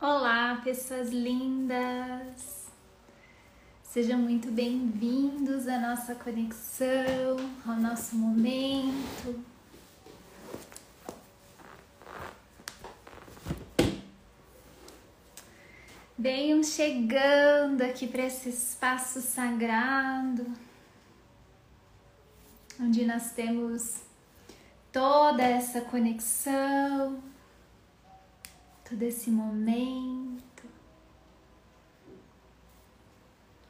Olá, pessoas lindas! Sejam muito bem-vindos à nossa conexão, ao nosso momento. Venham chegando aqui para esse espaço sagrado, onde nós temos toda essa conexão todo esse momento.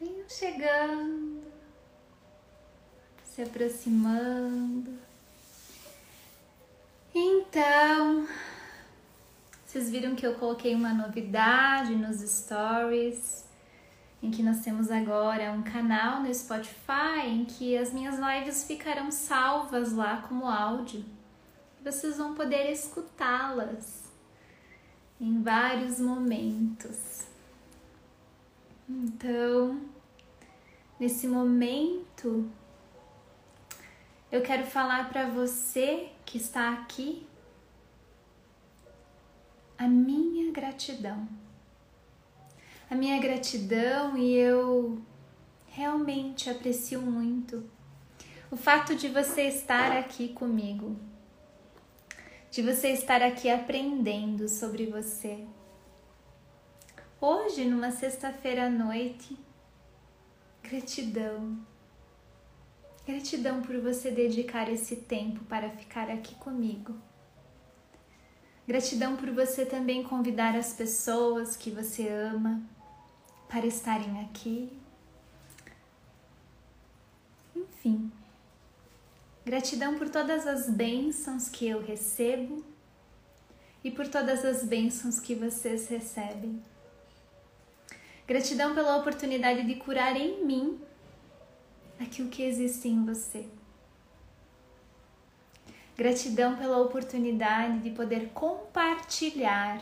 Venham chegando, se aproximando. Então, vocês viram que eu coloquei uma novidade nos stories, em que nós temos agora um canal no Spotify em que as minhas lives ficarão salvas lá como áudio. Vocês vão poder escutá-las em vários momentos. Então, nesse momento, eu quero falar para você que está aqui a minha gratidão. A minha gratidão e eu realmente aprecio muito o fato de você estar aqui comigo de você estar aqui aprendendo sobre você. Hoje, numa sexta-feira à noite, gratidão. Gratidão por você dedicar esse tempo para ficar aqui comigo. Gratidão por você também convidar as pessoas que você ama para estarem aqui. Enfim, Gratidão por todas as bênçãos que eu recebo e por todas as bênçãos que vocês recebem. Gratidão pela oportunidade de curar em mim aquilo que existe em você. Gratidão pela oportunidade de poder compartilhar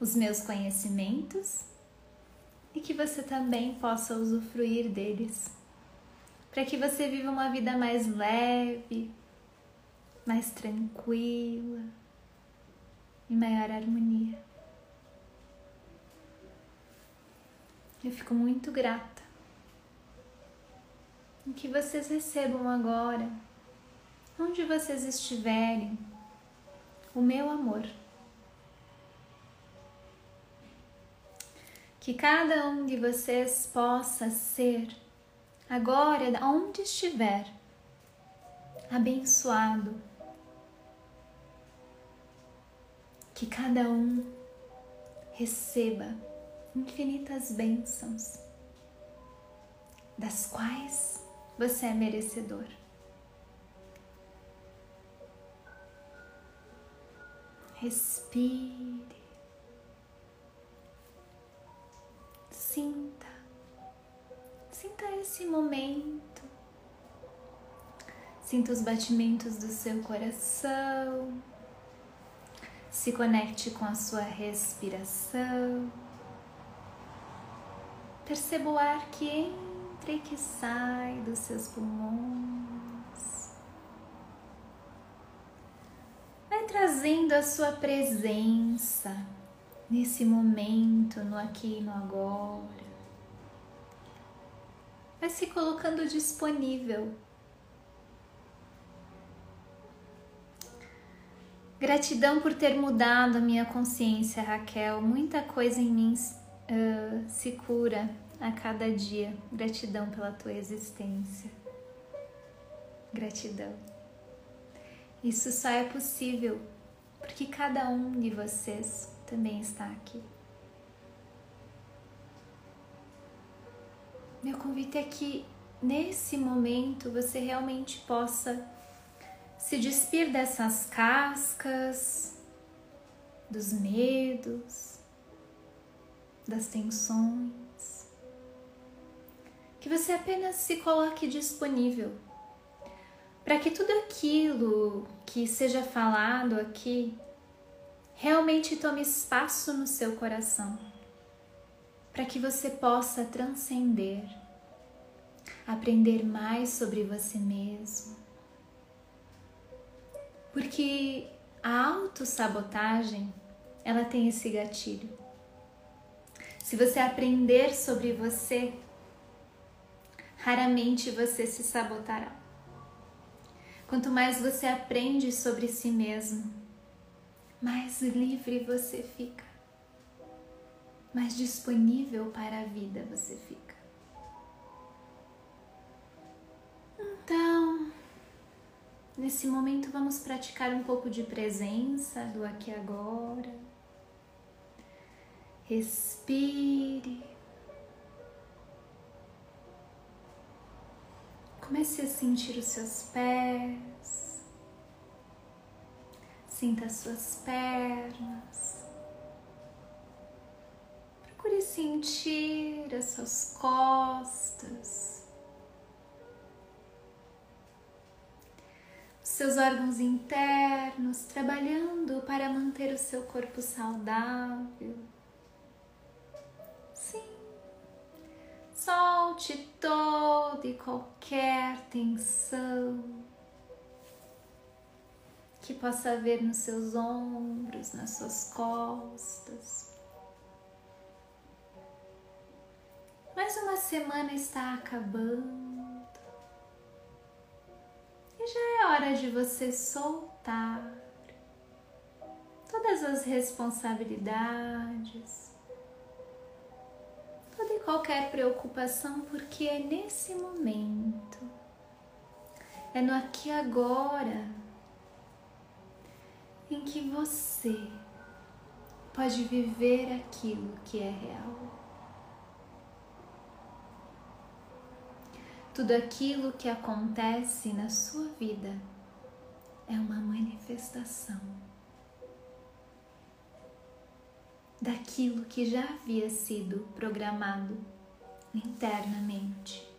os meus conhecimentos e que você também possa usufruir deles para que você viva uma vida mais leve, mais tranquila, em maior harmonia. Eu fico muito grata em que vocês recebam agora, onde vocês estiverem, o meu amor. Que cada um de vocês possa ser agora, onde estiver, abençoado. Que cada um receba infinitas bênçãos, das quais você é merecedor. Respire, sinta Sinta esse momento. Sinta os batimentos do seu coração. Se conecte com a sua respiração. Perceba o ar que entra e que sai dos seus pulmões. Vai trazendo a sua presença nesse momento, no aqui e no agora vai se colocando disponível. Gratidão por ter mudado a minha consciência, Raquel. Muita coisa em mim uh, se cura a cada dia. Gratidão pela tua existência. Gratidão. Isso só é possível porque cada um de vocês também está aqui. Meu convite é que nesse momento você realmente possa se despir dessas cascas, dos medos, das tensões. Que você apenas se coloque disponível para que tudo aquilo que seja falado aqui realmente tome espaço no seu coração para que você possa transcender, aprender mais sobre você mesmo. Porque a autossabotagem, ela tem esse gatilho. Se você aprender sobre você, raramente você se sabotará. Quanto mais você aprende sobre si mesmo, mais livre você fica, mais disponível para a vida você fica. Então, nesse momento vamos praticar um pouco de presença do aqui e agora. Respire. Comece a sentir os seus pés. Sinta as suas pernas. Sentir as suas costas. Os seus órgãos internos trabalhando para manter o seu corpo saudável. Solte toda e qualquer tensão que possa haver nos seus ombros, nas suas costas. Mais uma semana está acabando e já é hora de você soltar todas as responsabilidades toda e qualquer preocupação, porque é nesse momento, é no aqui e agora, em que você pode viver aquilo que é real. Tudo aquilo que acontece na sua vida é uma manifestação daquilo que já havia sido programado internamente.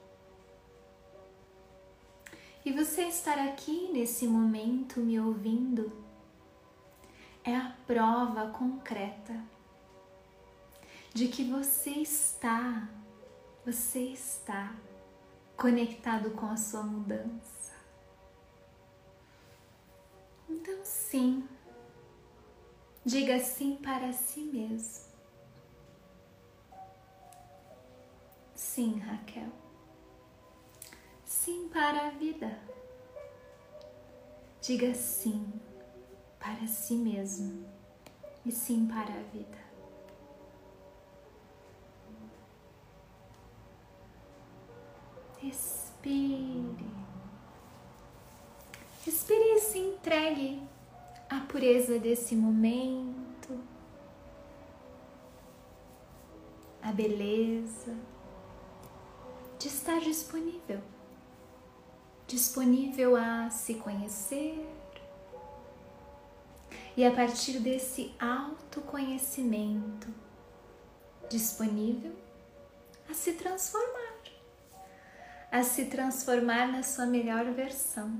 E você estar aqui nesse momento me ouvindo é a prova concreta de que você está, você está conectado com a sua mudança. Então, sim, Diga sim para si mesmo. Sim, Raquel. Sim para a vida. Diga sim para si mesmo e sim para a vida. Respire. Respire e se entregue a pureza desse momento, a beleza de estar disponível, disponível a se conhecer. E a partir desse autoconhecimento, disponível a se transformar, a se transformar na sua melhor versão.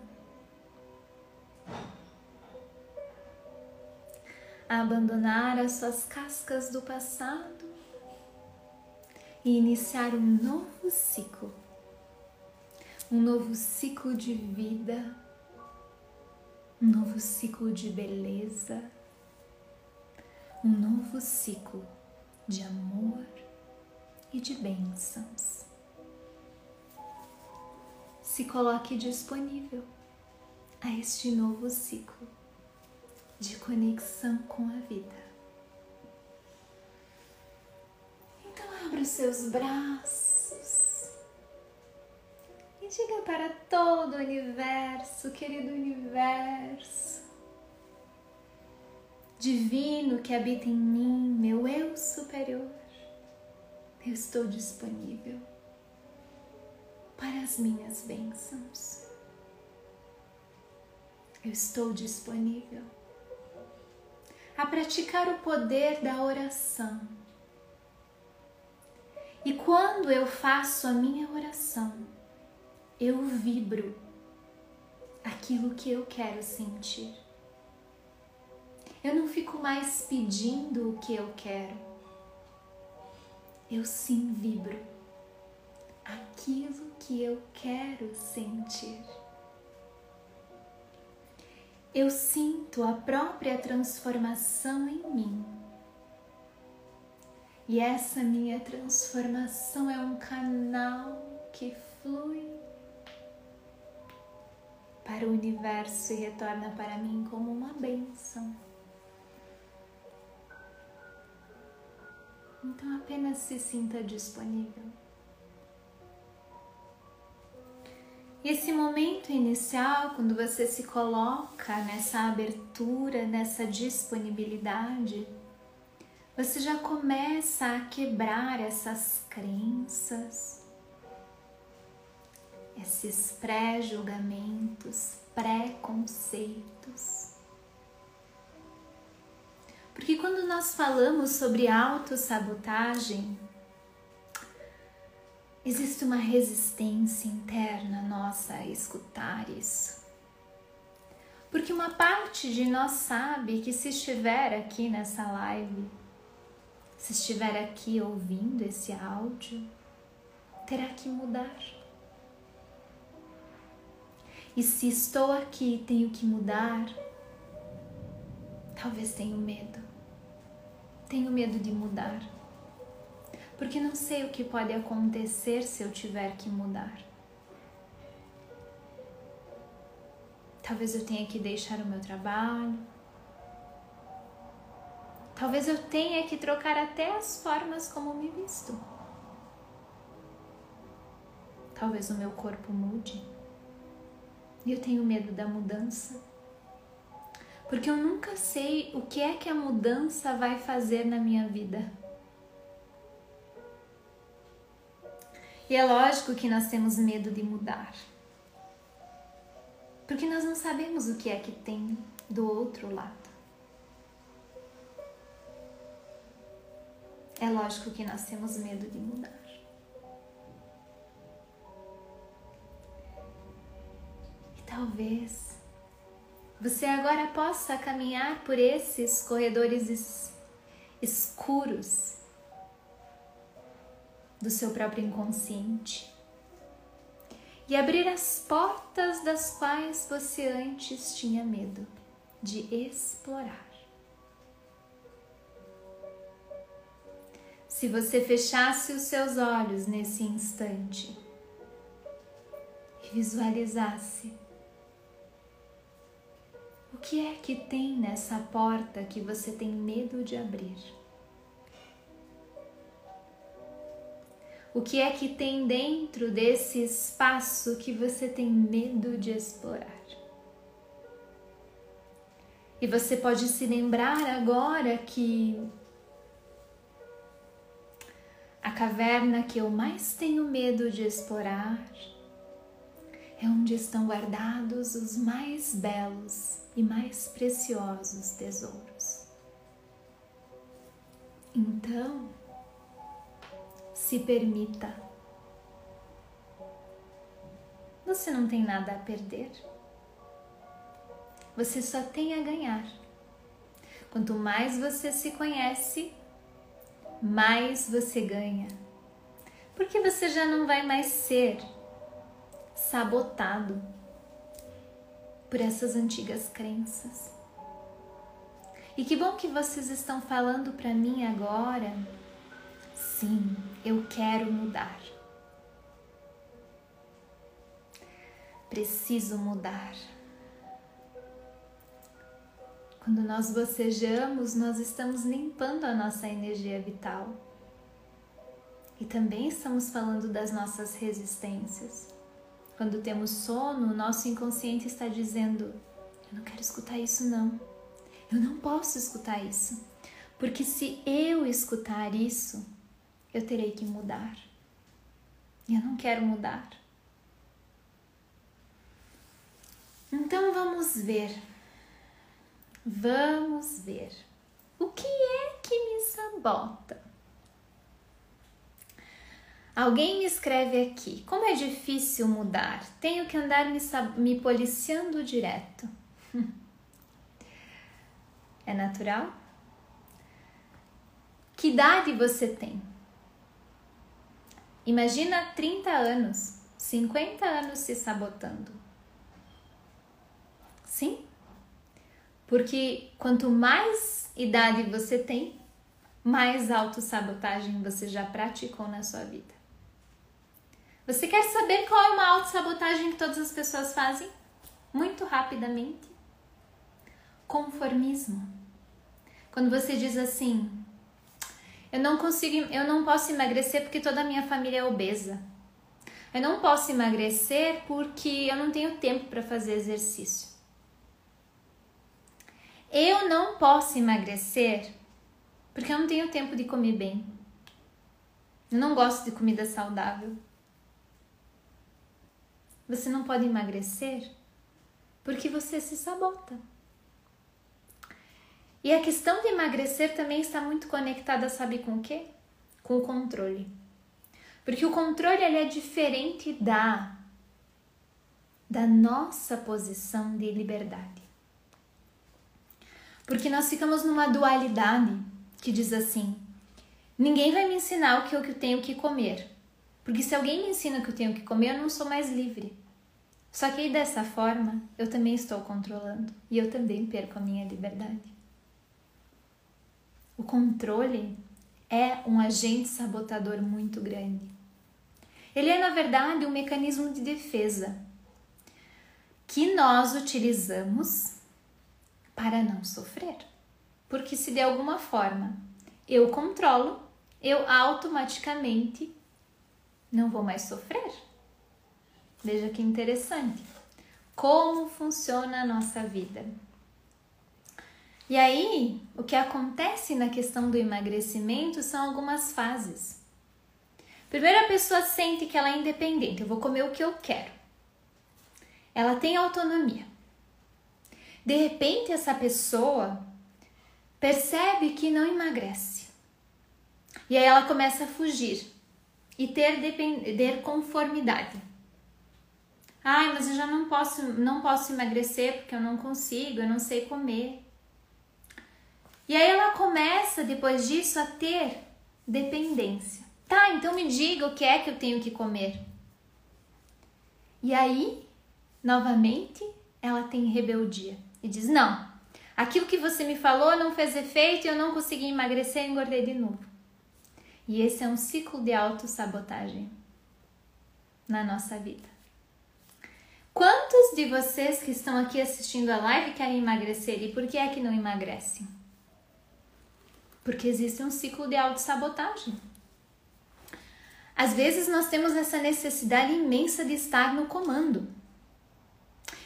a abandonar as suas cascas do passado e iniciar um novo ciclo, um novo ciclo de vida, um novo ciclo de beleza, um novo ciclo de amor e de bênçãos. Se coloque disponível a este novo ciclo de conexão com a vida. Então abra os seus braços e diga para todo o universo, querido universo, divino que habita em mim, meu eu superior, eu estou disponível para as minhas bênçãos. Eu estou disponível a praticar o poder da oração. E quando eu faço a minha oração, eu vibro aquilo que eu quero sentir. Eu não fico mais pedindo o que eu quero. Eu sim vibro aquilo que eu quero sentir eu sinto a própria transformação em mim. E essa minha transformação é um canal que flui para o universo e retorna para mim como uma bênção. Então apenas se sinta disponível. Esse momento inicial, quando você se coloca nessa abertura, nessa disponibilidade, você já começa a quebrar essas crenças, esses pré-julgamentos, pré-conceitos. Porque quando nós falamos sobre autossabotagem, existe uma resistência interna nossa a escutar isso. Porque uma parte de nós sabe que se estiver aqui nessa live, se estiver aqui ouvindo esse áudio, terá que mudar. E se estou aqui e tenho que mudar, talvez tenho medo. Tenho medo de mudar. Porque não sei o que pode acontecer se eu tiver que mudar. Talvez eu tenha que deixar o meu trabalho. Talvez eu tenha que trocar até as formas como me visto. Talvez o meu corpo mude. E eu tenho medo da mudança porque eu nunca sei o que é que a mudança vai fazer na minha vida. E é lógico que nós temos medo de mudar, porque nós não sabemos o que é que tem do outro lado. É lógico que nós temos medo de mudar. E talvez você agora possa caminhar por esses corredores es escuros do seu próprio inconsciente e abrir as portas das quais você antes tinha medo de explorar. Se você fechasse os seus olhos nesse instante e visualizasse que é que tem nessa porta que você tem medo de abrir? O que é que tem dentro desse espaço que você tem medo de explorar? E você pode se lembrar agora que a caverna que eu mais tenho medo de explorar é onde estão guardados os mais belos e mais preciosos tesouros. Então, se permita. Você não tem nada a perder. Você só tem a ganhar. Quanto mais você se conhece, mais você ganha. Porque você já não vai mais ser sabotado por essas antigas crenças. E que bom que vocês estão falando para mim agora. Sim, eu quero mudar. Preciso mudar. Quando nós bocejamos, nós estamos limpando a nossa energia vital. E também estamos falando das nossas resistências. Quando temos sono, o nosso inconsciente está dizendo: Eu não quero escutar isso, não. Eu não posso escutar isso. Porque se eu escutar isso, eu terei que mudar. Eu não quero mudar. Então vamos ver. Vamos ver. O que é que me sabota? Alguém me escreve aqui: como é difícil mudar, tenho que andar me, me policiando direto. é natural? Que idade você tem? Imagina 30 anos, 50 anos se sabotando. Sim? Porque quanto mais idade você tem, mais autossabotagem você já praticou na sua vida? Você quer saber qual é uma autossabotagem que todas as pessoas fazem? Muito rapidamente. Conformismo. Quando você diz assim: Eu não consigo, eu não posso emagrecer porque toda a minha família é obesa. Eu não posso emagrecer porque eu não tenho tempo para fazer exercício. Eu não posso emagrecer porque eu não tenho tempo de comer bem. Eu não gosto de comida saudável. Você não pode emagrecer porque você se sabota. E a questão de emagrecer também está muito conectada, sabe com o quê? Com o controle. Porque o controle ele é diferente da da nossa posição de liberdade. Porque nós ficamos numa dualidade que diz assim: ninguém vai me ensinar o que eu tenho que comer. Porque se alguém me ensina o que eu tenho que comer, eu não sou mais livre. Só que aí dessa forma, eu também estou controlando e eu também perco a minha liberdade. O controle é um agente sabotador muito grande. Ele é, na verdade, um mecanismo de defesa que nós utilizamos para não sofrer. Porque se de alguma forma eu controlo, eu automaticamente não vou mais sofrer. Veja que interessante. Como funciona a nossa vida? E aí, o que acontece na questão do emagrecimento são algumas fases. Primeiro, a pessoa sente que ela é independente, eu vou comer o que eu quero. Ela tem autonomia. De repente, essa pessoa percebe que não emagrece. E aí ela começa a fugir e ter, ter conformidade. Ai, mas eu já não posso, não posso emagrecer porque eu não consigo, eu não sei comer. E aí ela começa depois disso a ter dependência. Tá, então me diga o que é que eu tenho que comer. E aí, novamente, ela tem rebeldia e diz: Não, aquilo que você me falou não fez efeito e eu não consegui emagrecer e engordei de novo. E esse é um ciclo de autossabotagem na nossa vida. Quantos de vocês que estão aqui assistindo a live querem emagrecer e por que é que não emagrecem? Porque existe um ciclo de autossabotagem. Às vezes nós temos essa necessidade imensa de estar no comando.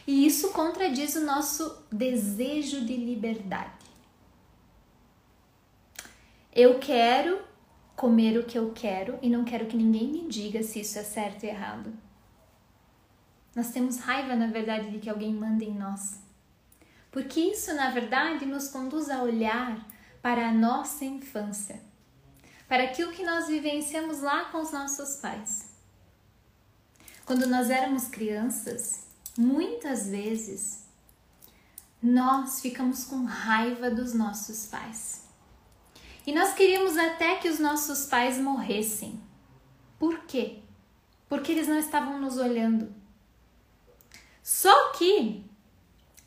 E isso contradiz o nosso desejo de liberdade. Eu quero comer o que eu quero e não quero que ninguém me diga se isso é certo e errado. Nós temos raiva, na verdade, de que alguém mande em nós. Porque isso, na verdade, nos conduz a olhar para a nossa infância, para aquilo que nós vivenciamos lá com os nossos pais. Quando nós éramos crianças, muitas vezes nós ficamos com raiva dos nossos pais. E nós queríamos até que os nossos pais morressem. Por quê? Porque eles não estavam nos olhando. Só que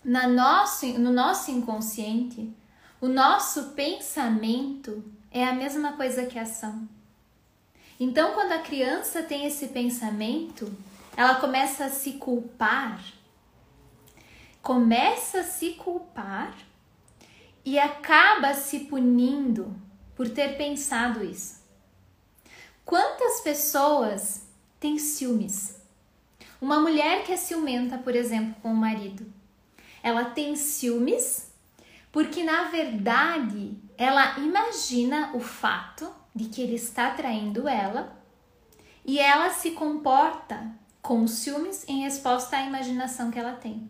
na nosso, no nosso inconsciente, o nosso pensamento é a mesma coisa que a ação. Então, quando a criança tem esse pensamento, ela começa a se culpar, começa a se culpar e acaba se punindo por ter pensado isso. Quantas pessoas têm ciúmes? Uma mulher que é ciumenta, por exemplo, com o marido, ela tem ciúmes porque na verdade ela imagina o fato de que ele está traindo ela e ela se comporta com ciúmes em resposta à imaginação que ela tem.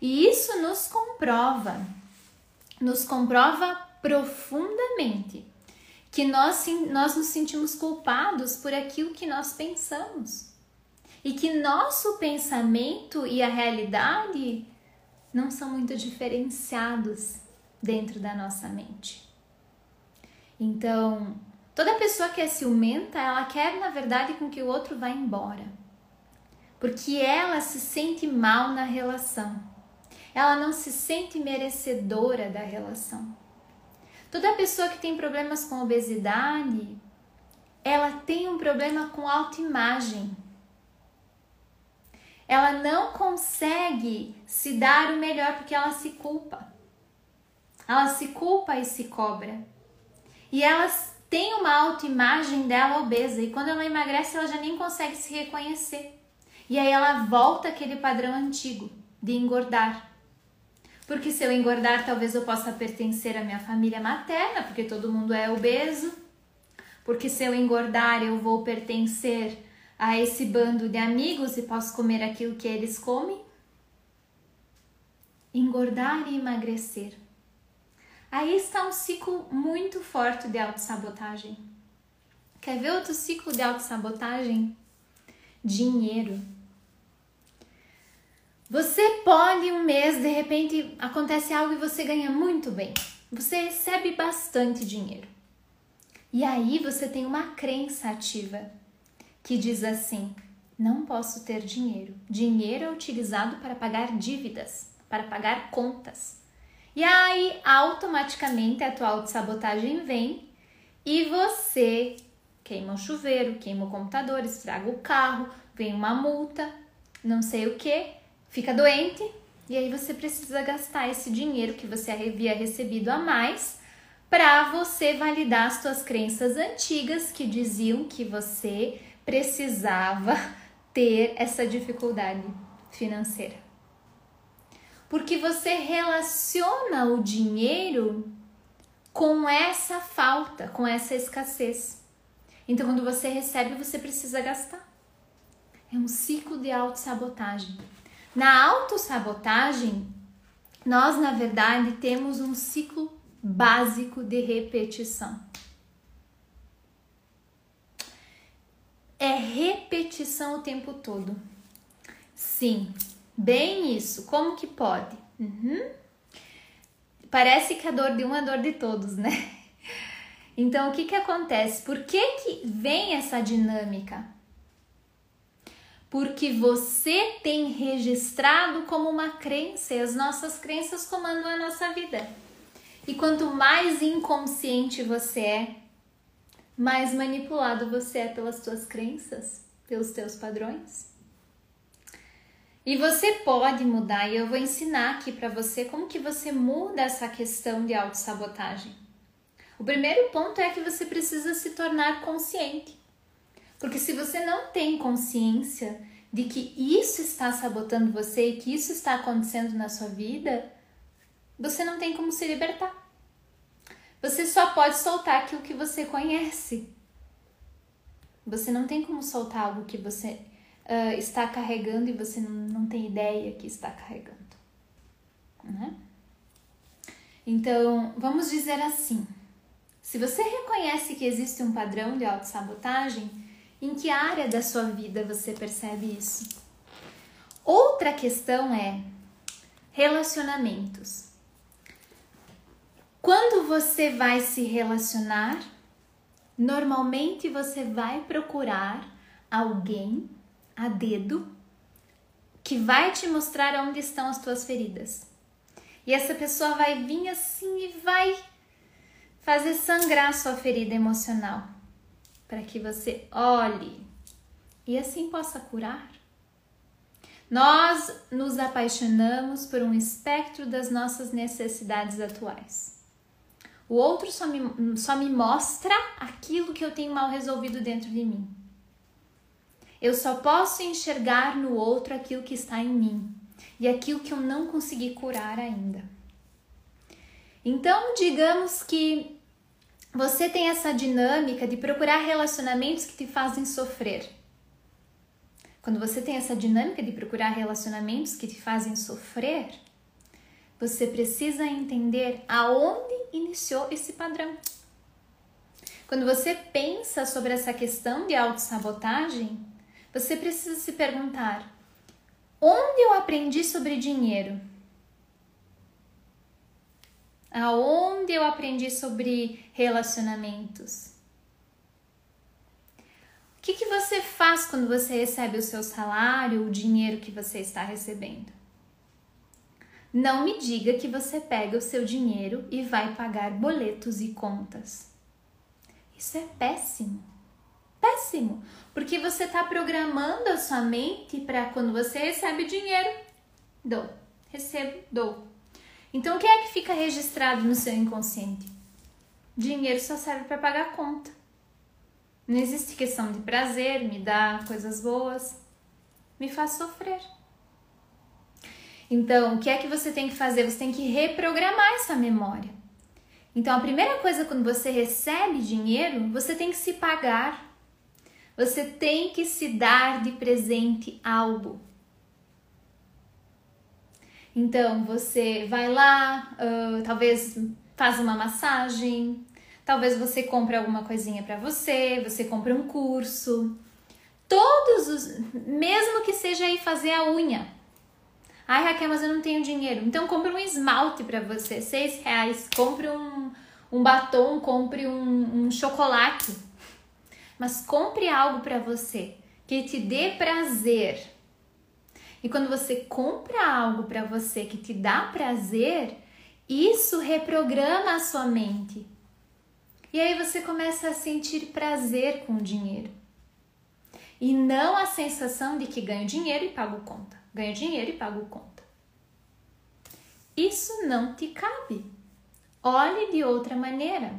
E isso nos comprova, nos comprova profundamente que nós, nós nos sentimos culpados por aquilo que nós pensamos. E que nosso pensamento e a realidade não são muito diferenciados dentro da nossa mente. Então, toda pessoa que é ciumenta, ela quer na verdade com que o outro vá embora. Porque ela se sente mal na relação. Ela não se sente merecedora da relação. Toda pessoa que tem problemas com obesidade, ela tem um problema com autoimagem. Ela não consegue se dar o melhor porque ela se culpa. Ela se culpa e se cobra. E ela tem uma autoimagem dela obesa e quando ela emagrece ela já nem consegue se reconhecer. E aí ela volta aquele padrão antigo de engordar. Porque se eu engordar, talvez eu possa pertencer à minha família materna, porque todo mundo é obeso. Porque se eu engordar, eu vou pertencer a esse bando de amigos e posso comer aquilo que eles comem. Engordar e emagrecer. Aí está um ciclo muito forte de autossabotagem. Quer ver outro ciclo de autossabotagem? Dinheiro. Você pode um mês, de repente acontece algo e você ganha muito bem. Você recebe bastante dinheiro. E aí você tem uma crença ativa que diz assim: não posso ter dinheiro. Dinheiro é utilizado para pagar dívidas, para pagar contas. E aí automaticamente a tua autossabotagem vem e você queima o chuveiro, queima o computador, estraga o carro, vem uma multa, não sei o que fica doente e aí você precisa gastar esse dinheiro que você havia recebido a mais para você validar as suas crenças antigas que diziam que você precisava ter essa dificuldade financeira. Porque você relaciona o dinheiro com essa falta, com essa escassez. Então, quando você recebe, você precisa gastar. É um ciclo de autossabotagem. Na autossabotagem, nós na verdade temos um ciclo básico de repetição. É repetição o tempo todo. Sim, bem isso. Como que pode? Uhum. Parece que a dor de um é a dor de todos, né? Então, o que que acontece? Por que que vem essa dinâmica? porque você tem registrado como uma crença e as nossas crenças comandam a nossa vida. E quanto mais inconsciente você é, mais manipulado você é pelas suas crenças, pelos teus padrões. E você pode mudar, e eu vou ensinar aqui para você como que você muda essa questão de autossabotagem. O primeiro ponto é que você precisa se tornar consciente. Porque se você não tem consciência de que isso está sabotando você e que isso está acontecendo na sua vida, você não tem como se libertar. Você só pode soltar aquilo que você conhece. Você não tem como soltar algo que você uh, está carregando e você não, não tem ideia que está carregando. Né? Então, vamos dizer assim: se você reconhece que existe um padrão de autossabotagem, em que área da sua vida você percebe isso? Outra questão é relacionamentos. Quando você vai se relacionar, normalmente você vai procurar alguém a dedo que vai te mostrar onde estão as tuas feridas. E essa pessoa vai vir assim e vai fazer sangrar sua ferida emocional para que você olhe e assim possa curar? Nós nos apaixonamos por um espectro das nossas necessidades atuais. O outro só me, só me mostra aquilo que eu tenho mal resolvido dentro de mim. Eu só posso enxergar no outro aquilo que está em mim e aquilo que eu não consegui curar ainda. Então, digamos que você tem essa dinâmica de procurar relacionamentos que te fazem sofrer. Quando você tem essa dinâmica de procurar relacionamentos que te fazem sofrer, você precisa entender aonde iniciou esse padrão. Quando você pensa sobre essa questão de autossabotagem, você precisa se perguntar: onde eu aprendi sobre dinheiro? Aonde eu aprendi sobre relacionamentos? O que, que você faz quando você recebe o seu salário, o dinheiro que você está recebendo? Não me diga que você pega o seu dinheiro e vai pagar boletos e contas. Isso é péssimo. Péssimo. Porque você está programando a sua mente para quando você recebe dinheiro, dou. Recebo, dou. Então o que é que fica registrado no seu inconsciente? Dinheiro só serve para pagar conta. Não existe questão de prazer, me dá coisas boas, me faz sofrer. Então, o que é que você tem que fazer? Você tem que reprogramar essa memória. Então, a primeira coisa quando você recebe dinheiro, você tem que se pagar. Você tem que se dar de presente algo. Então, você vai lá, uh, talvez faz uma massagem, talvez você compre alguma coisinha para você, você compra um curso. Todos os. Mesmo que seja aí fazer a unha. Ai, Raquel, mas eu não tenho dinheiro. Então compre um esmalte para você, seis reais. Compre um, um batom, compre um, um chocolate. Mas compre algo para você que te dê prazer. E quando você compra algo para você que te dá prazer, isso reprograma a sua mente. E aí você começa a sentir prazer com o dinheiro. E não a sensação de que ganho dinheiro e pago conta ganho dinheiro e pago conta. Isso não te cabe. Olhe de outra maneira.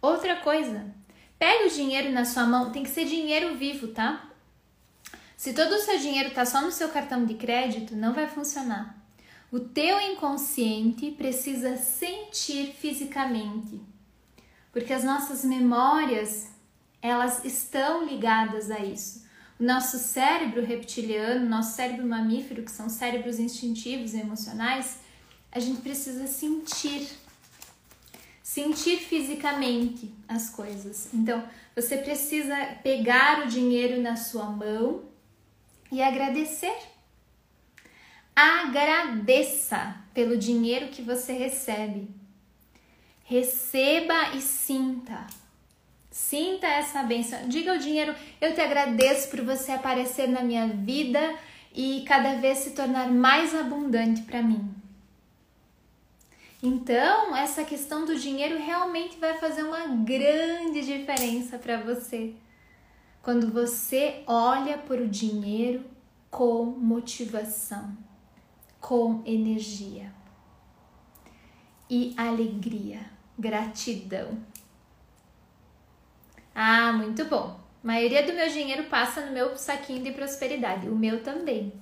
Outra coisa, pega o dinheiro na sua mão, tem que ser dinheiro vivo, tá? Se todo o seu dinheiro tá só no seu cartão de crédito, não vai funcionar. O teu inconsciente precisa sentir fisicamente. Porque as nossas memórias, elas estão ligadas a isso. O nosso cérebro reptiliano, nosso cérebro mamífero, que são cérebros instintivos e emocionais, a gente precisa sentir. Sentir fisicamente as coisas. Então, você precisa pegar o dinheiro na sua mão e agradecer. Agradeça pelo dinheiro que você recebe. Receba e sinta. Sinta essa bênção. Diga ao dinheiro: Eu te agradeço por você aparecer na minha vida e cada vez se tornar mais abundante para mim. Então, essa questão do dinheiro realmente vai fazer uma grande diferença para você. Quando você olha para o dinheiro com motivação, com energia e alegria, gratidão. Ah, muito bom. A maioria do meu dinheiro passa no meu saquinho de prosperidade, o meu também.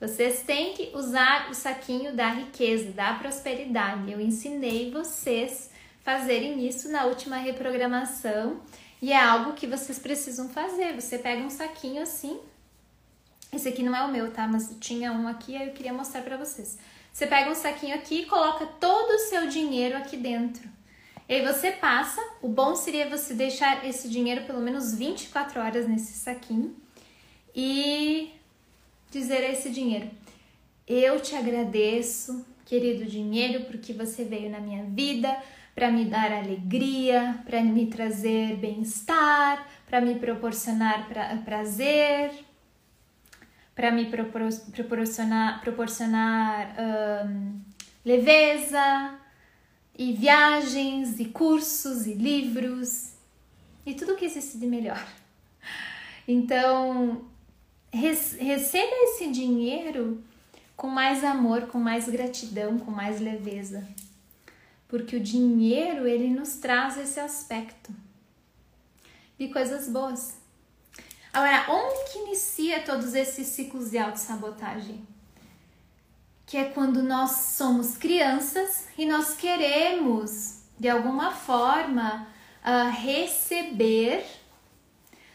Vocês têm que usar o saquinho da riqueza, da prosperidade. Eu ensinei vocês fazerem isso na última reprogramação e é algo que vocês precisam fazer. Você pega um saquinho assim. Esse aqui não é o meu, tá? Mas tinha um aqui, aí eu queria mostrar para vocês. Você pega um saquinho aqui e coloca todo o seu dinheiro aqui dentro. E aí você passa, o bom seria você deixar esse dinheiro pelo menos 24 horas nesse saquinho e dizer a esse dinheiro: Eu te agradeço, querido dinheiro, porque você veio na minha vida para me dar alegria, para me trazer bem-estar, para me proporcionar pra, prazer, para me proporcionar, proporcionar um, leveza, e viagens, e cursos, e livros, e tudo que existe de melhor. Então, receba esse dinheiro com mais amor, com mais gratidão, com mais leveza. Porque o dinheiro, ele nos traz esse aspecto de coisas boas. Agora, onde que inicia todos esses ciclos de autossabotagem? que é quando nós somos crianças e nós queremos, de alguma forma, uh, receber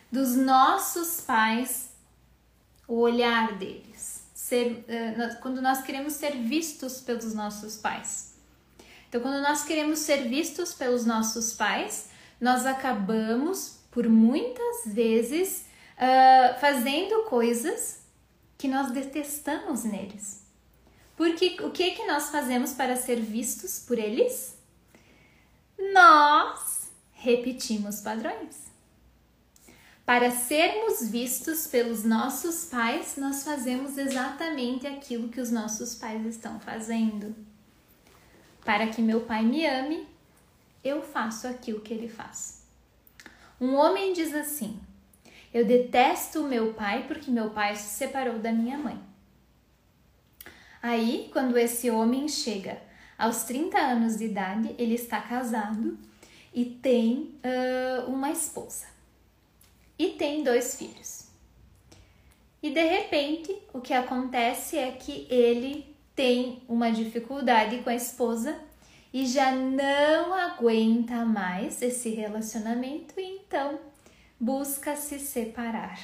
dos nossos pais o olhar deles. Ser, uh, quando nós queremos ser vistos pelos nossos pais. Então, quando nós queremos ser vistos pelos nossos pais, nós acabamos, por muitas vezes, uh, fazendo coisas que nós detestamos neles. Porque o que que nós fazemos para ser vistos por eles? Nós repetimos padrões. Para sermos vistos pelos nossos pais, nós fazemos exatamente aquilo que os nossos pais estão fazendo. Para que meu pai me ame, eu faço aquilo que ele faz. Um homem diz assim: Eu detesto o meu pai porque meu pai se separou da minha mãe. Aí, quando esse homem chega aos 30 anos de idade, ele está casado e tem uh, uma esposa e tem dois filhos. E de repente, o que acontece é que ele tem uma dificuldade com a esposa e já não aguenta mais esse relacionamento e então busca se separar.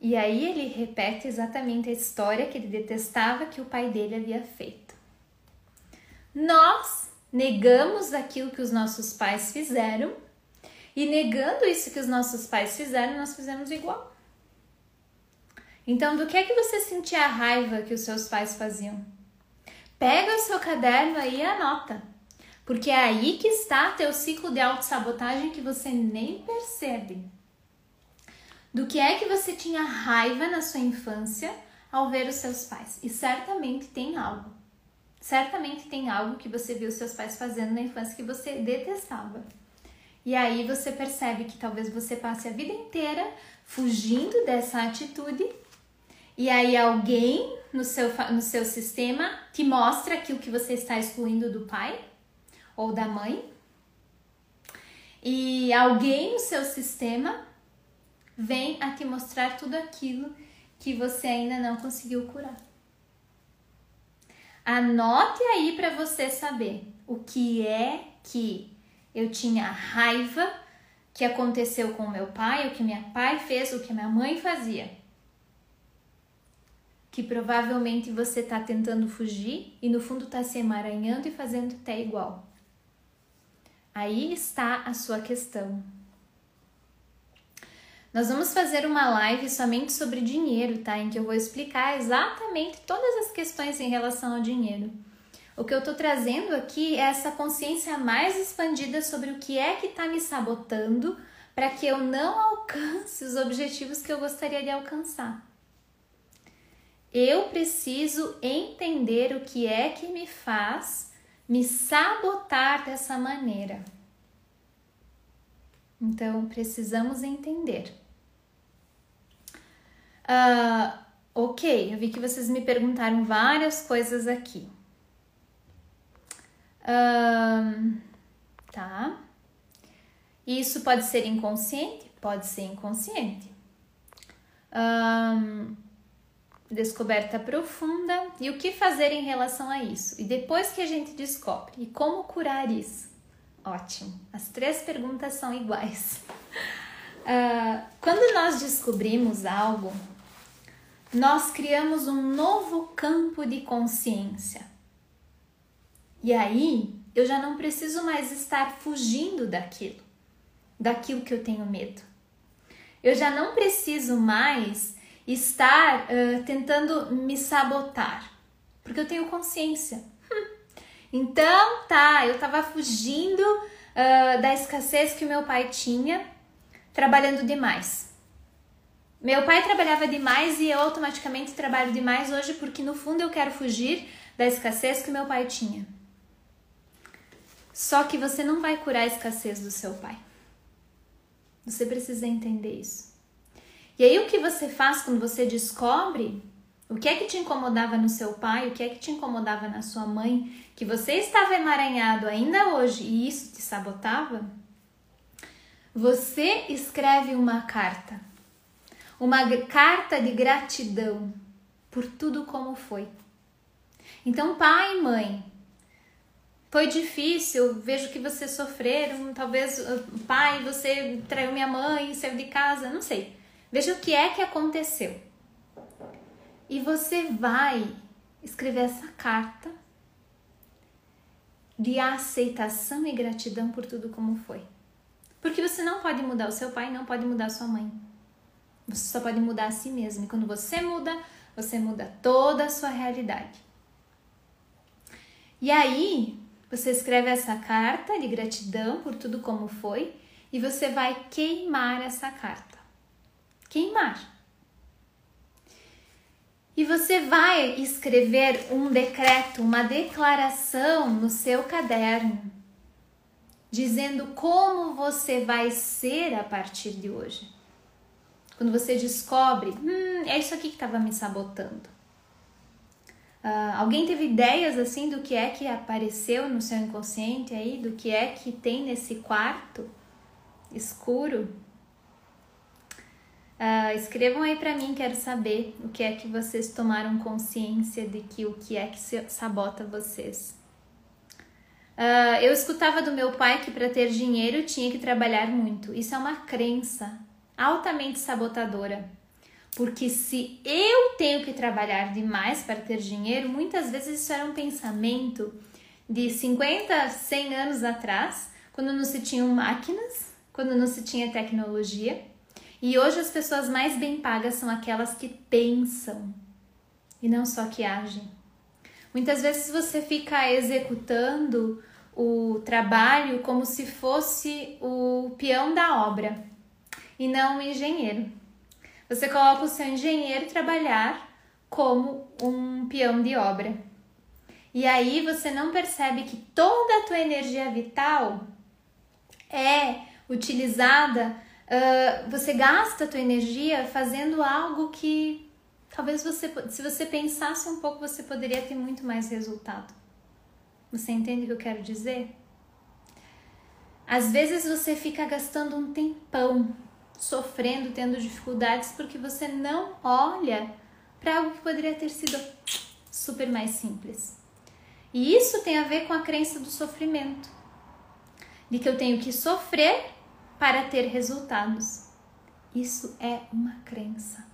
E aí ele repete exatamente a história que ele detestava que o pai dele havia feito. Nós negamos aquilo que os nossos pais fizeram e negando isso que os nossos pais fizeram, nós fizemos igual. Então, do que é que você sentia a raiva que os seus pais faziam? Pega o seu caderno aí e anota. Porque é aí que está teu ciclo de autossabotagem que você nem percebe. Do que é que você tinha raiva na sua infância ao ver os seus pais? E certamente tem algo. Certamente tem algo que você viu seus pais fazendo na infância que você detestava. E aí você percebe que talvez você passe a vida inteira fugindo dessa atitude e aí alguém no seu, no seu sistema te mostra aquilo que você está excluindo do pai ou da mãe. E alguém no seu sistema vem a te mostrar tudo aquilo que você ainda não conseguiu curar. Anote aí para você saber o que é que eu tinha raiva que aconteceu com meu pai, o que meu pai fez, o que minha mãe fazia que provavelmente você está tentando fugir e no fundo está se emaranhando e fazendo até igual. Aí está a sua questão. Nós vamos fazer uma live somente sobre dinheiro, tá? Em que eu vou explicar exatamente todas as questões em relação ao dinheiro. O que eu estou trazendo aqui é essa consciência mais expandida sobre o que é que está me sabotando para que eu não alcance os objetivos que eu gostaria de alcançar. Eu preciso entender o que é que me faz me sabotar dessa maneira. Então, precisamos entender. Uh, ok, eu vi que vocês me perguntaram várias coisas aqui. Tá. Isso pode ser inconsciente? Pode ser inconsciente. Descoberta profunda e o que fazer em relação a isso. E depois que a gente descobre e como curar isso? Ótimo, as três perguntas são iguais. Uh, quando nós descobrimos algo, nós criamos um novo campo de consciência. E aí eu já não preciso mais estar fugindo daquilo, daquilo que eu tenho medo. Eu já não preciso mais estar uh, tentando me sabotar, porque eu tenho consciência. então, tá, eu tava fugindo uh, da escassez que meu pai tinha, trabalhando demais. Meu pai trabalhava demais e eu automaticamente trabalho demais hoje porque no fundo eu quero fugir da escassez que meu pai tinha. Só que você não vai curar a escassez do seu pai. Você precisa entender isso. E aí o que você faz quando você descobre o que é que te incomodava no seu pai, o que é que te incomodava na sua mãe, que você estava emaranhado ainda hoje e isso te sabotava? Você escreve uma carta. Uma carta de gratidão por tudo como foi. Então, pai e mãe, foi difícil, vejo que vocês sofreram, talvez pai, você traiu minha mãe, saiu de casa, não sei. Veja o que é que aconteceu. E você vai escrever essa carta de aceitação e gratidão por tudo como foi. Porque você não pode mudar o seu pai, não pode mudar a sua mãe. Você só pode mudar a si mesmo. E quando você muda, você muda toda a sua realidade. E aí, você escreve essa carta de gratidão por tudo como foi e você vai queimar essa carta. Queimar. E você vai escrever um decreto, uma declaração no seu caderno, dizendo como você vai ser a partir de hoje. Quando você descobre, hum, é isso aqui que estava me sabotando. Uh, alguém teve ideias assim do que é que apareceu no seu inconsciente aí, do que é que tem nesse quarto escuro? Uh, escrevam aí para mim, quero saber o que é que vocês tomaram consciência de que o que é que sabota vocês. Uh, eu escutava do meu pai que para ter dinheiro tinha que trabalhar muito. Isso é uma crença altamente sabotadora. Porque se eu tenho que trabalhar demais para ter dinheiro, muitas vezes isso era um pensamento de 50, 100 anos atrás, quando não se tinham máquinas, quando não se tinha tecnologia e hoje as pessoas mais bem pagas são aquelas que pensam e não só que agem. Muitas vezes você fica executando o trabalho como se fosse o peão da obra e não o engenheiro. Você coloca o seu engenheiro trabalhar como um peão de obra. E aí você não percebe que toda a tua energia vital é utilizada uh, você gasta a tua energia fazendo algo que talvez você, se você pensasse um pouco, você poderia ter muito mais resultado. Você entende o que eu quero dizer? Às vezes você fica gastando um tempão sofrendo, tendo dificuldades porque você não olha para algo que poderia ter sido super mais simples. E isso tem a ver com a crença do sofrimento. De que eu tenho que sofrer para ter resultados. Isso é uma crença.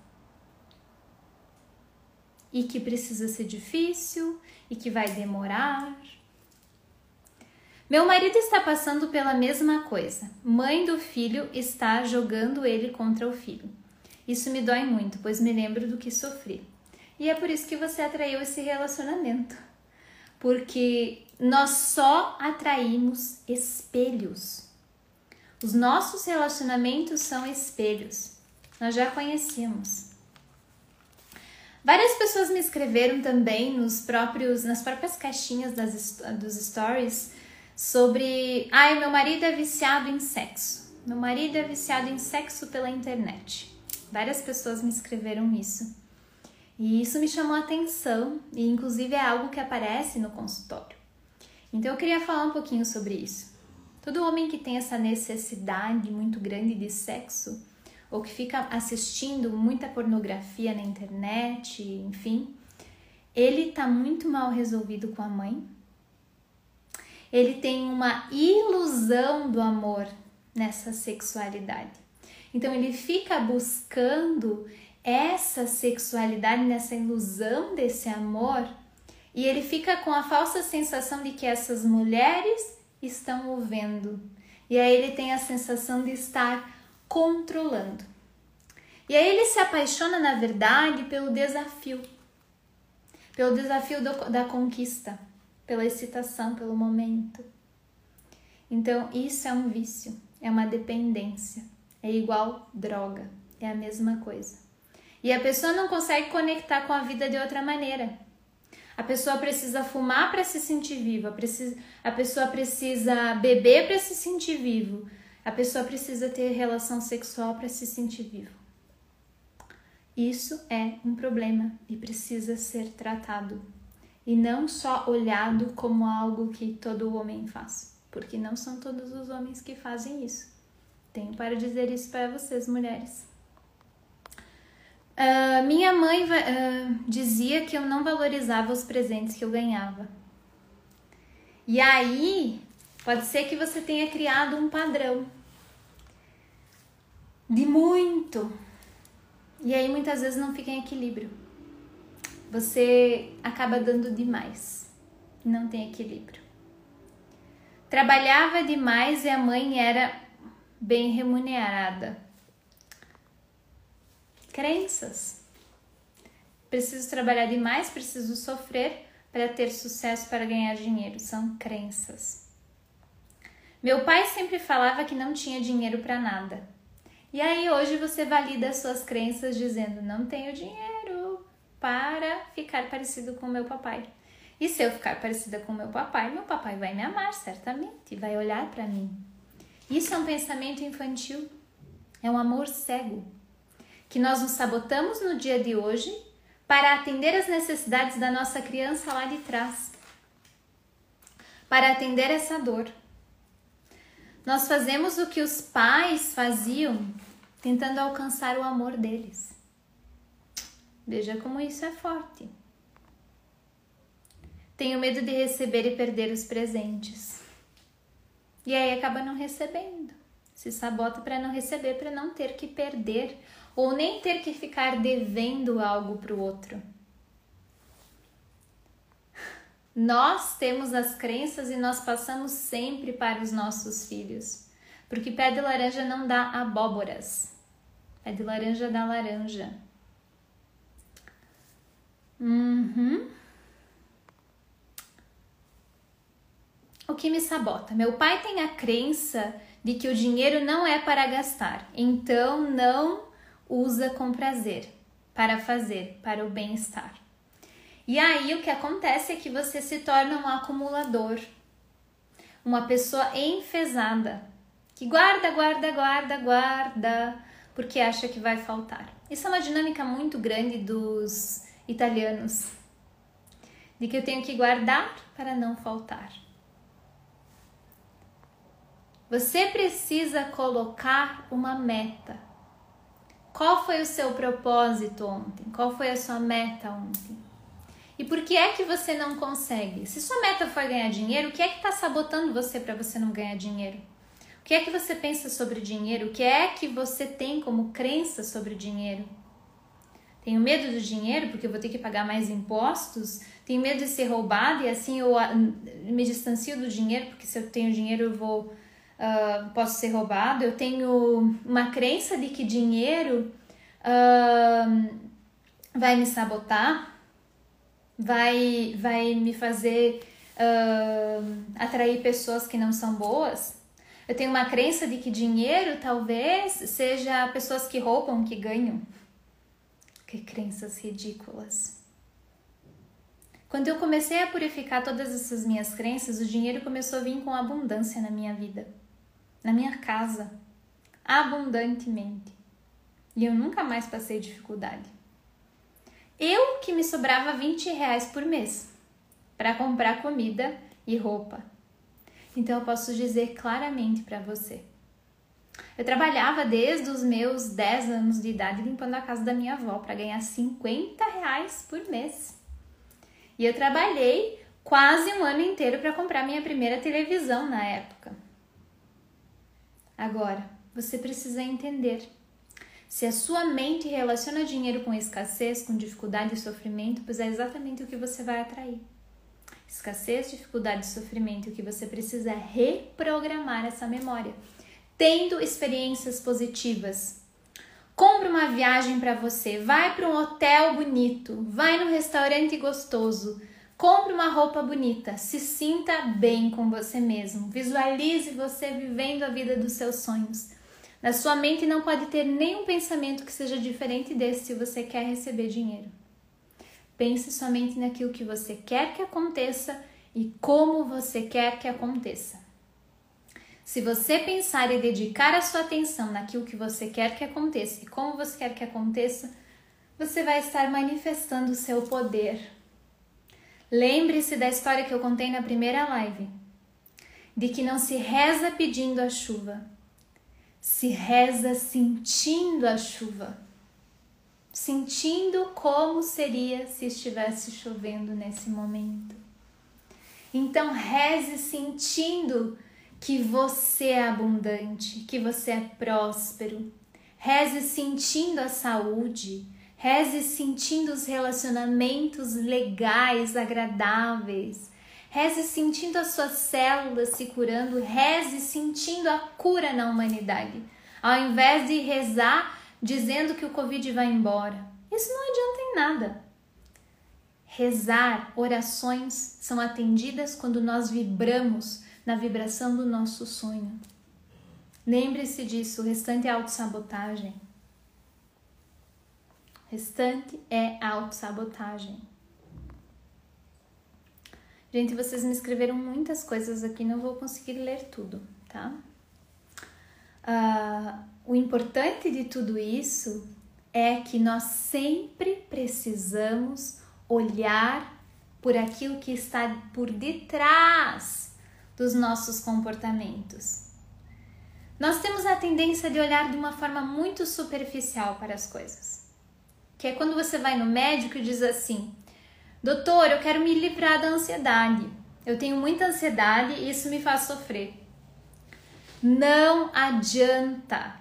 E que precisa ser difícil e que vai demorar. Meu marido está passando pela mesma coisa. Mãe do filho está jogando ele contra o filho. Isso me dói muito, pois me lembro do que sofri. E é por isso que você atraiu esse relacionamento. Porque nós só atraímos espelhos. Os nossos relacionamentos são espelhos. Nós já conhecemos. Várias pessoas me escreveram também nos próprios, nas próprias caixinhas das, dos stories sobre. Ai, meu marido é viciado em sexo. Meu marido é viciado em sexo pela internet. Várias pessoas me escreveram isso. E isso me chamou a atenção, e inclusive é algo que aparece no consultório. Então eu queria falar um pouquinho sobre isso. Todo homem que tem essa necessidade muito grande de sexo, ou que fica assistindo muita pornografia na internet, enfim, ele tá muito mal resolvido com a mãe. Ele tem uma ilusão do amor nessa sexualidade. Então ele fica buscando essa sexualidade, nessa ilusão desse amor, e ele fica com a falsa sensação de que essas mulheres estão o vendo. E aí ele tem a sensação de estar controlando. E aí ele se apaixona, na verdade, pelo desafio. Pelo desafio do, da conquista, pela excitação, pelo momento. Então, isso é um vício, é uma dependência. É igual droga, é a mesma coisa. E a pessoa não consegue conectar com a vida de outra maneira. A pessoa precisa fumar para se sentir viva, a pessoa precisa beber para se sentir vivo, a pessoa precisa ter relação sexual para se sentir vivo. Isso é um problema e precisa ser tratado e não só olhado como algo que todo homem faz, porque não são todos os homens que fazem isso. Tenho para dizer isso para vocês, mulheres. Uh, minha mãe uh, dizia que eu não valorizava os presentes que eu ganhava. E aí, pode ser que você tenha criado um padrão de muito. E aí, muitas vezes, não fica em equilíbrio. Você acaba dando demais não tem equilíbrio. Trabalhava demais e a mãe era bem remunerada crenças. Preciso trabalhar demais, preciso sofrer para ter sucesso, para ganhar dinheiro. São crenças. Meu pai sempre falava que não tinha dinheiro para nada. E aí hoje você valida suas crenças dizendo: não tenho dinheiro para ficar parecido com meu papai. E se eu ficar parecida com meu papai, meu papai vai me amar certamente, vai olhar para mim. Isso é um pensamento infantil, é um amor cego, que nós nos sabotamos no dia de hoje para atender as necessidades da nossa criança lá de trás, para atender essa dor. Nós fazemos o que os pais faziam tentando alcançar o amor deles. Veja como isso é forte. Tenho medo de receber e perder os presentes. E aí acaba não recebendo. Se sabota para não receber, para não ter que perder ou nem ter que ficar devendo algo para o outro. Nós temos as crenças e nós passamos sempre para os nossos filhos. Porque pé de laranja não dá abóboras. Pé de laranja dá laranja. Uhum. O que me sabota? Meu pai tem a crença de que o dinheiro não é para gastar, então não usa com prazer, para fazer, para o bem-estar. E aí o que acontece é que você se torna um acumulador, uma pessoa enfesada, que guarda, guarda, guarda, guarda, porque acha que vai faltar. Isso é uma dinâmica muito grande dos italianos, de que eu tenho que guardar para não faltar. Você precisa colocar uma meta. Qual foi o seu propósito ontem? Qual foi a sua meta ontem? E por que é que você não consegue? Se sua meta for ganhar dinheiro, o que é que está sabotando você para você não ganhar dinheiro? O que é que você pensa sobre dinheiro? O que é que você tem como crença sobre dinheiro? Tenho medo do dinheiro porque eu vou ter que pagar mais impostos? Tenho medo de ser roubado e assim eu ah, me distancio do dinheiro porque se eu tenho dinheiro eu vou uh, posso ser roubado? Eu tenho uma crença de que dinheiro uh, vai me sabotar? vai, vai me fazer uh, atrair pessoas que não são boas. Eu tenho uma crença de que dinheiro talvez seja pessoas que roubam, que ganham. Que crenças ridículas. Quando eu comecei a purificar todas essas minhas crenças, o dinheiro começou a vir com abundância na minha vida, na minha casa, abundantemente. E eu nunca mais passei dificuldade. Eu que me sobrava 20 reais por mês para comprar comida e roupa. Então eu posso dizer claramente para você. Eu trabalhava desde os meus 10 anos de idade limpando a casa da minha avó para ganhar 50 reais por mês. E eu trabalhei quase um ano inteiro para comprar minha primeira televisão na época. Agora, você precisa entender se a sua mente relaciona dinheiro com escassez, com dificuldade e sofrimento, pois é exatamente o que você vai atrair. Escassez, dificuldade e sofrimento, o que você precisa é reprogramar essa memória, tendo experiências positivas. Compre uma viagem para você, vai para um hotel bonito, vai num restaurante gostoso, compre uma roupa bonita, se sinta bem com você mesmo, visualize você vivendo a vida dos seus sonhos. Na sua mente não pode ter nenhum pensamento que seja diferente desse se você quer receber dinheiro. Pense somente naquilo que você quer que aconteça e como você quer que aconteça. Se você pensar e dedicar a sua atenção naquilo que você quer que aconteça e como você quer que aconteça, você vai estar manifestando o seu poder. Lembre-se da história que eu contei na primeira live, de que não se reza pedindo a chuva, se reza sentindo a chuva, sentindo como seria se estivesse chovendo nesse momento. Então, reze sentindo que você é abundante, que você é próspero. Reze sentindo a saúde, reze sentindo os relacionamentos legais, agradáveis, Reze sentindo as suas células se curando, reze sentindo a cura na humanidade. Ao invés de rezar dizendo que o Covid vai embora. Isso não adianta em nada. Rezar, orações são atendidas quando nós vibramos na vibração do nosso sonho. Lembre-se disso, o restante é autossabotagem. O restante é autossabotagem. Gente, vocês me escreveram muitas coisas aqui, não vou conseguir ler tudo, tá? Uh, o importante de tudo isso é que nós sempre precisamos olhar por aquilo que está por detrás dos nossos comportamentos. Nós temos a tendência de olhar de uma forma muito superficial para as coisas. Que é quando você vai no médico e diz assim: Doutor, eu quero me livrar da ansiedade. Eu tenho muita ansiedade e isso me faz sofrer. Não adianta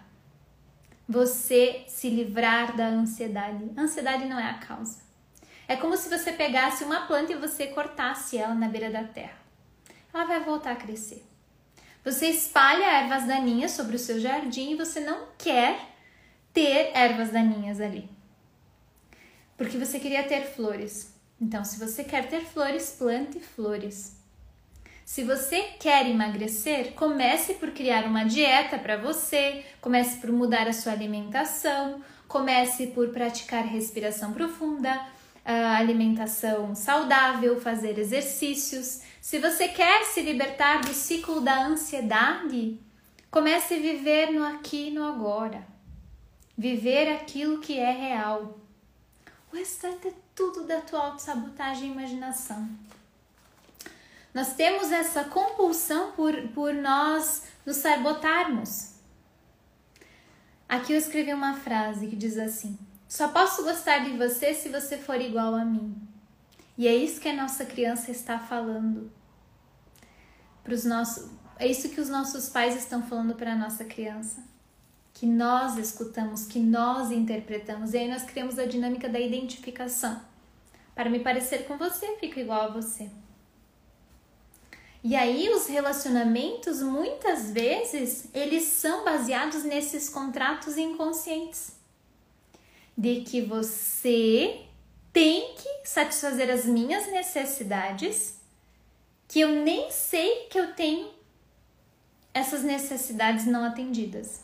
você se livrar da ansiedade. Ansiedade não é a causa. É como se você pegasse uma planta e você cortasse ela na beira da terra. Ela vai voltar a crescer. Você espalha ervas daninhas sobre o seu jardim e você não quer ter ervas daninhas ali. Porque você queria ter flores. Então, se você quer ter flores, plante flores. Se você quer emagrecer, comece por criar uma dieta para você, comece por mudar a sua alimentação, comece por praticar respiração profunda, alimentação saudável, fazer exercícios. Se você quer se libertar do ciclo da ansiedade, comece a viver no aqui e no agora. Viver aquilo que é real. O restante é tudo da tua autossabotagem e imaginação. Nós temos essa compulsão por, por nós nos sabotarmos. Aqui eu escrevi uma frase que diz assim: Só posso gostar de você se você for igual a mim. E é isso que a nossa criança está falando. Pros nossos, é isso que os nossos pais estão falando para a nossa criança. Que nós escutamos, que nós interpretamos. E aí nós criamos a dinâmica da identificação. Para me parecer com você, fico igual a você. E aí os relacionamentos muitas vezes eles são baseados nesses contratos inconscientes de que você tem que satisfazer as minhas necessidades, que eu nem sei que eu tenho essas necessidades não atendidas.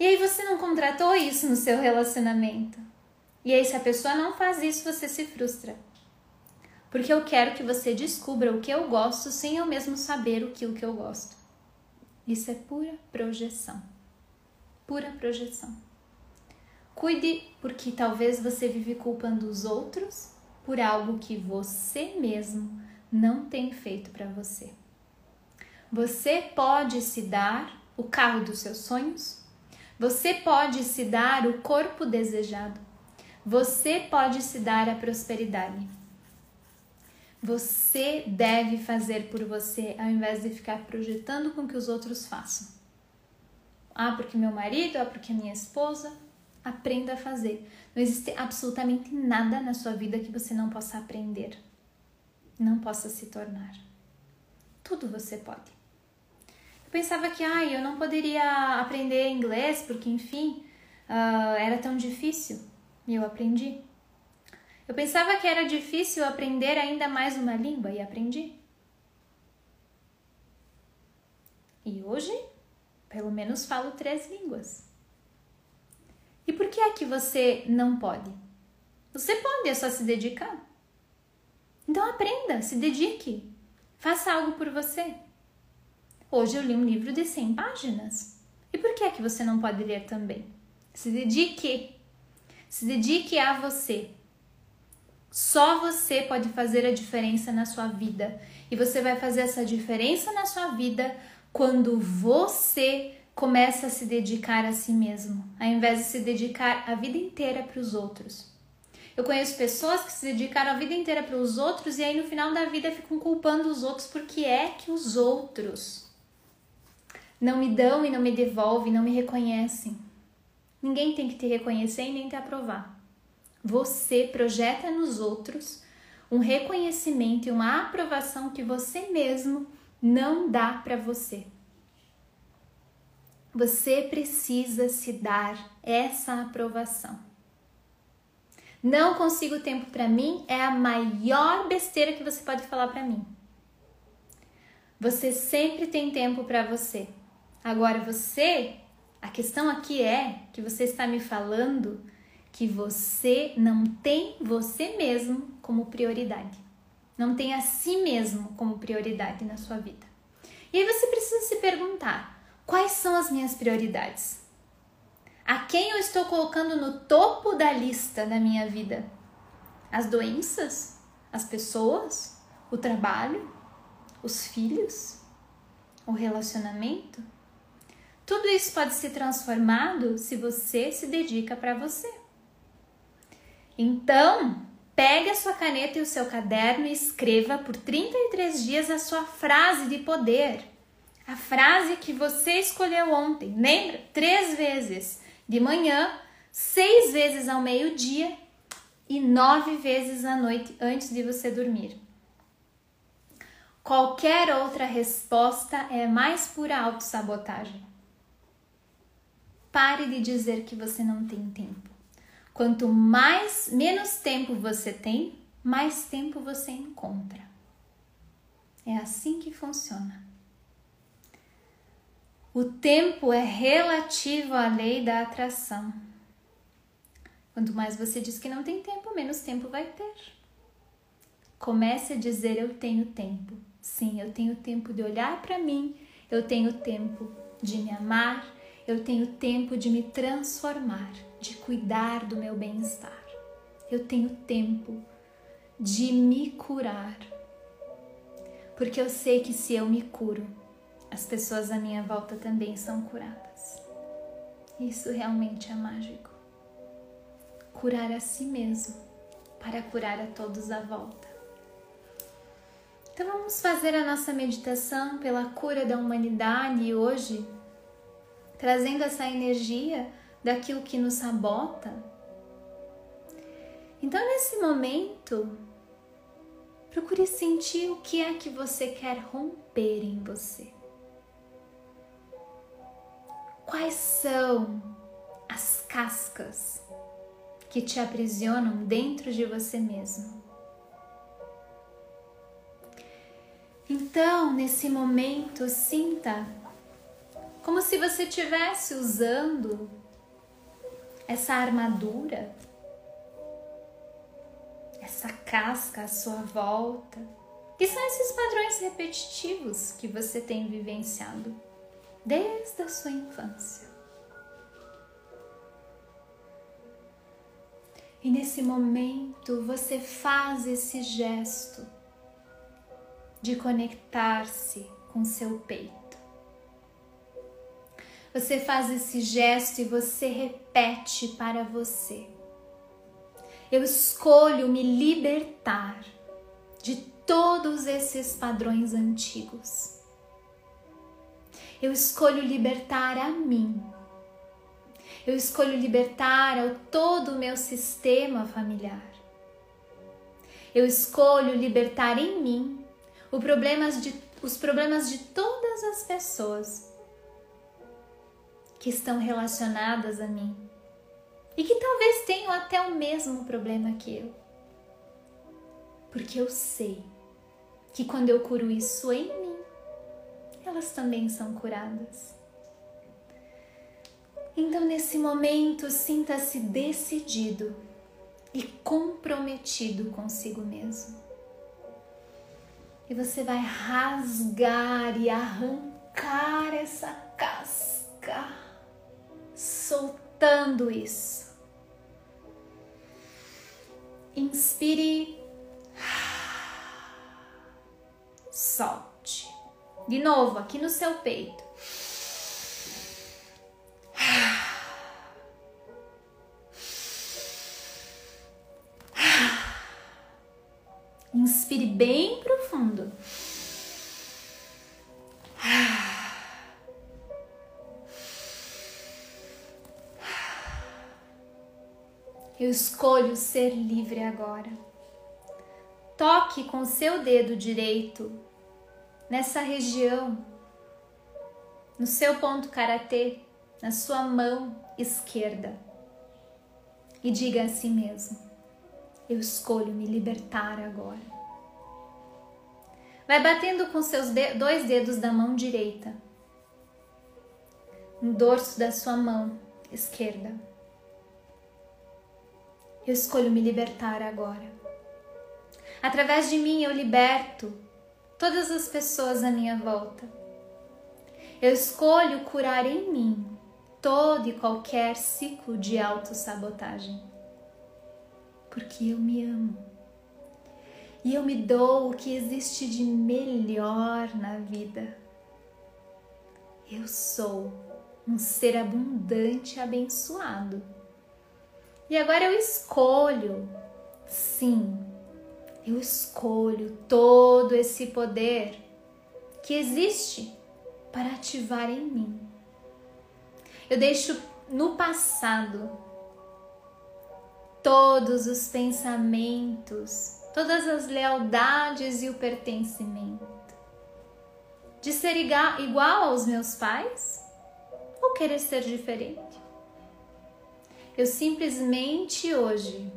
E aí você não contratou isso no seu relacionamento. E aí se a pessoa não faz isso, você se frustra porque eu quero que você descubra o que eu gosto sem eu mesmo saber o que, o que eu gosto. Isso é pura projeção. Pura projeção. Cuide, porque talvez você vive culpando os outros por algo que você mesmo não tem feito para você. Você pode se dar o carro dos seus sonhos, você pode se dar o corpo desejado, você pode se dar a prosperidade você deve fazer por você ao invés de ficar projetando com que os outros façam. Ah, porque meu marido, ah, porque minha esposa. Aprenda a fazer. Não existe absolutamente nada na sua vida que você não possa aprender, não possa se tornar. Tudo você pode. Eu pensava que ah, eu não poderia aprender inglês porque, enfim, uh, era tão difícil. E eu aprendi. Eu pensava que era difícil aprender ainda mais uma língua e aprendi. E hoje, pelo menos falo três línguas. E por que é que você não pode? Você pode, é só se dedicar. Então aprenda, se dedique. Faça algo por você. Hoje eu li um livro de 100 páginas. E por que é que você não pode ler também? Se dedique. Se dedique a você. Só você pode fazer a diferença na sua vida. E você vai fazer essa diferença na sua vida quando você começa a se dedicar a si mesmo, ao invés de se dedicar a vida inteira para os outros. Eu conheço pessoas que se dedicaram a vida inteira para os outros e aí no final da vida ficam culpando os outros porque é que os outros não me dão e não me devolvem, não me reconhecem. Ninguém tem que te reconhecer e nem te aprovar. Você projeta nos outros um reconhecimento e uma aprovação que você mesmo não dá para você. Você precisa se dar essa aprovação. Não consigo tempo para mim é a maior besteira que você pode falar para mim. Você sempre tem tempo para você. Agora você, a questão aqui é que você está me falando que você não tem você mesmo como prioridade. Não tem a si mesmo como prioridade na sua vida. E aí você precisa se perguntar: quais são as minhas prioridades? A quem eu estou colocando no topo da lista da minha vida? As doenças? As pessoas? O trabalho? Os filhos? O relacionamento? Tudo isso pode ser transformado se você se dedica para você. Então, pegue a sua caneta e o seu caderno e escreva por 33 dias a sua frase de poder. A frase que você escolheu ontem. Lembra? Três vezes de manhã, seis vezes ao meio-dia e nove vezes à noite antes de você dormir. Qualquer outra resposta é mais pura autossabotagem. Pare de dizer que você não tem tempo. Quanto mais menos tempo você tem, mais tempo você encontra. É assim que funciona. O tempo é relativo à lei da atração. Quanto mais você diz que não tem tempo, menos tempo vai ter. Comece a dizer: Eu tenho tempo. Sim, eu tenho tempo de olhar para mim, eu tenho tempo de me amar, eu tenho tempo de me transformar, de cuidar do meu bem-estar. Eu tenho tempo de me curar. Porque eu sei que se eu me curo, as pessoas à minha volta também são curadas. Isso realmente é mágico. Curar a si mesmo para curar a todos à volta. Então vamos fazer a nossa meditação pela cura da humanidade hoje, trazendo essa energia daquilo que nos sabota. Então nesse momento, procure sentir o que é que você quer romper em você. Quais são as cascas que te aprisionam dentro de você mesmo? Então, nesse momento, sinta como se você estivesse usando essa armadura, essa casca à sua volta, que são esses padrões repetitivos que você tem vivenciado desde a sua infância. E nesse momento você faz esse gesto de conectar-se com seu peito. Você faz esse gesto e você repete para você: Eu escolho me libertar de todos esses padrões antigos eu escolho libertar a mim. Eu escolho libertar ao todo o meu sistema familiar. Eu escolho libertar em mim problemas de, os problemas de todas as pessoas que estão relacionadas a mim e que talvez tenham até o mesmo problema que eu. Porque eu sei que quando eu curo isso em mim, elas também são curadas. Então, nesse momento, sinta-se decidido e comprometido consigo mesmo. E você vai rasgar e arrancar essa casca, soltando isso. Inspire, solte. De novo, aqui no seu peito. Inspire bem profundo. Eu escolho ser livre agora. Toque com seu dedo direito nessa região, no seu ponto karatê, na sua mão esquerda. E diga a si mesmo: Eu escolho me libertar agora. Vai batendo com seus de dois dedos da mão direita no dorso da sua mão esquerda. Eu escolho me libertar agora. Através de mim eu liberto todas as pessoas à minha volta. Eu escolho curar em mim todo e qualquer ciclo de autossabotagem. Porque eu me amo. E eu me dou o que existe de melhor na vida. Eu sou um ser abundante e abençoado. E agora eu escolho, sim, eu escolho todo esse poder que existe para ativar em mim. Eu deixo no passado todos os pensamentos, todas as lealdades e o pertencimento de ser igual aos meus pais ou querer ser diferente. Eu simplesmente hoje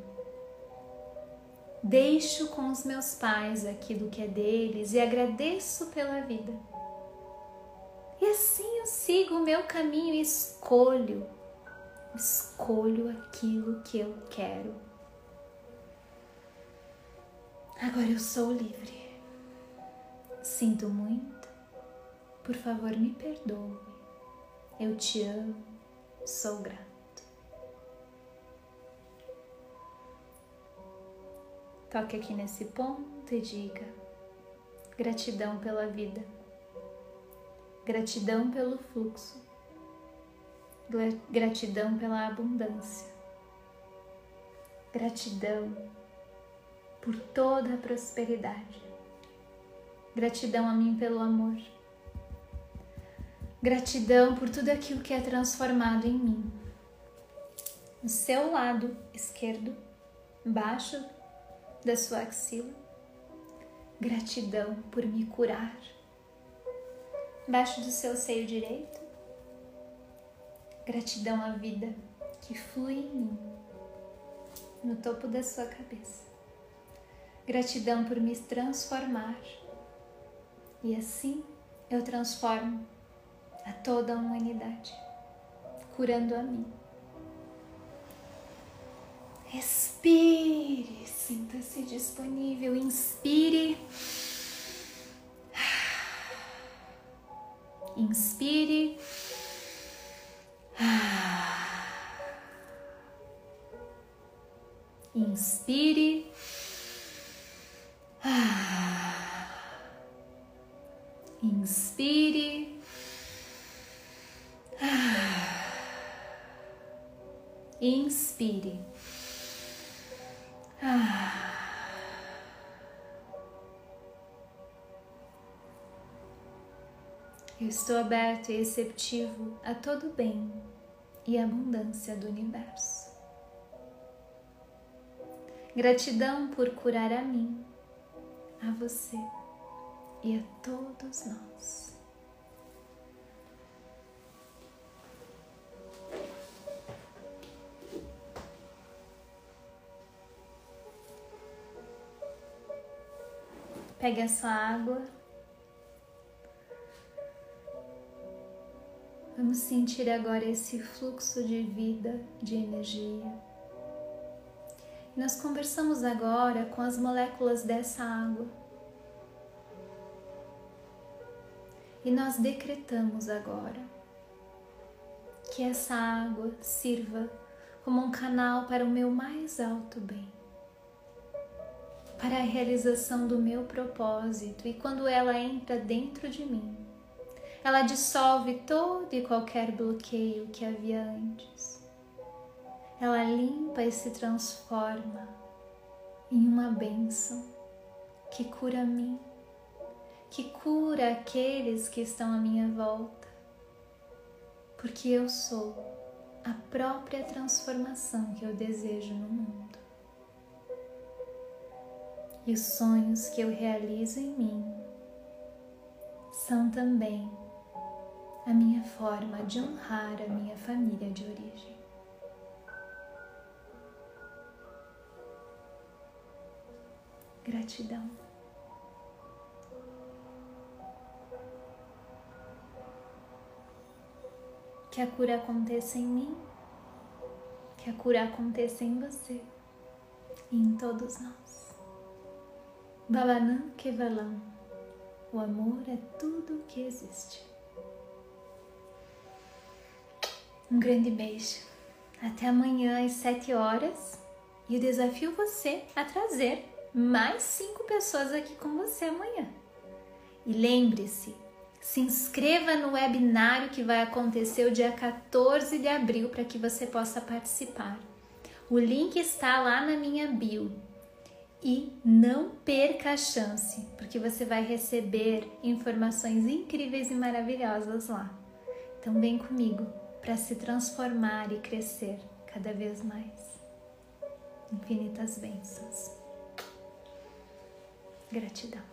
deixo com os meus pais aquilo que é deles e agradeço pela vida. E assim eu sigo o meu caminho e escolho, escolho aquilo que eu quero. Agora eu sou livre. Sinto muito. Por favor, me perdoe. Eu te amo. Sou grato. Toque aqui nesse ponto e diga: gratidão pela vida, gratidão pelo fluxo, gratidão pela abundância, gratidão por toda a prosperidade, gratidão a mim pelo amor, gratidão por tudo aquilo que é transformado em mim. No seu lado esquerdo, embaixo da sua axila. Gratidão por me curar. Embaixo do seu seio direito. Gratidão à vida que flui em mim, no topo da sua cabeça. Gratidão por me transformar. E assim eu transformo a toda a humanidade, curando a mim. Respire, sinta-se disponível, inspire. Inspire. Inspire. Inspire. Inspire. Eu estou aberto e receptivo a todo o bem e abundância do universo. Gratidão por curar a mim, a você e a todos nós. Pegue a sua água. Vamos sentir agora esse fluxo de vida, de energia. Nós conversamos agora com as moléculas dessa água. E nós decretamos agora que essa água sirva como um canal para o meu mais alto bem para a realização do meu propósito e quando ela entra dentro de mim, ela dissolve todo e qualquer bloqueio que havia antes. Ela limpa e se transforma em uma bênção que cura a mim, que cura aqueles que estão à minha volta, porque eu sou a própria transformação que eu desejo no mundo e os sonhos que eu realizo em mim são também a minha forma de honrar a minha família de origem. Gratidão. Que a cura aconteça em mim, que a cura aconteça em você e em todos nós. Balanã Kevalam, o amor é tudo o que existe. Um grande beijo. Até amanhã às 7 horas. E eu desafio você a trazer mais cinco pessoas aqui com você amanhã. E lembre-se, se inscreva no webinário que vai acontecer o dia 14 de abril para que você possa participar. O link está lá na minha bio. E não perca a chance, porque você vai receber informações incríveis e maravilhosas lá. Então vem comigo para se transformar e crescer cada vez mais. Infinitas bênçãos. Gratidão.